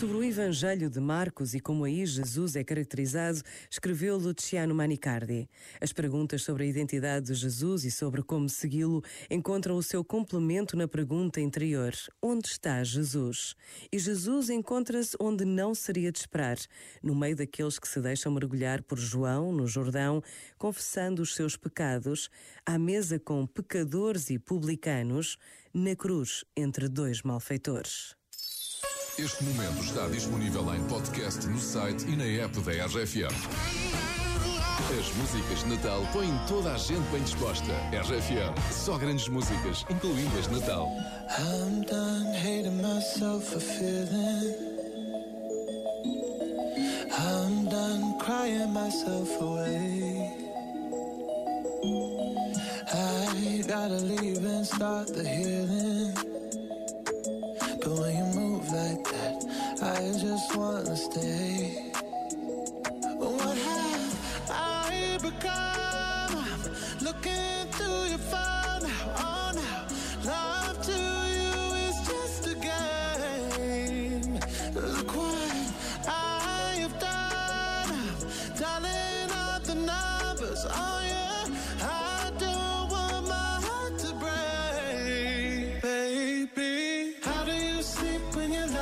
Sobre o Evangelho de Marcos e como aí Jesus é caracterizado, escreveu Luciano Manicardi. As perguntas sobre a identidade de Jesus e sobre como segui-lo encontram o seu complemento na pergunta interior: Onde está Jesus? E Jesus encontra-se onde não seria de esperar, no meio daqueles que se deixam mergulhar por João, no Jordão, confessando os seus pecados, à mesa com pecadores e publicanos, na cruz entre dois malfeitores. Este momento está disponível em podcast no site e na app da RFM. As músicas de Natal põem toda a gente bem disposta. RFM, só grandes músicas, incluindo as de Natal. I'm done hating myself for feeling. I'm done crying myself away. I gotta leave and start the healing. Just wanna stay. What have I become? Looking through your phone now, oh now. Love to you is just a game. Look what I have done. Dialing up the numbers, oh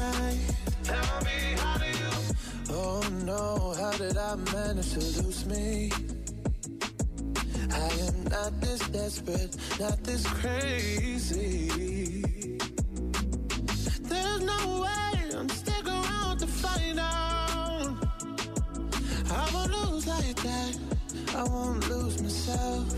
up tonight. Tell me, how do you? Oh no, how did I manage to lose me? I am not this desperate, not this crazy. There's no way I'm sticking around to find out. I won't lose like that. I won't lose myself.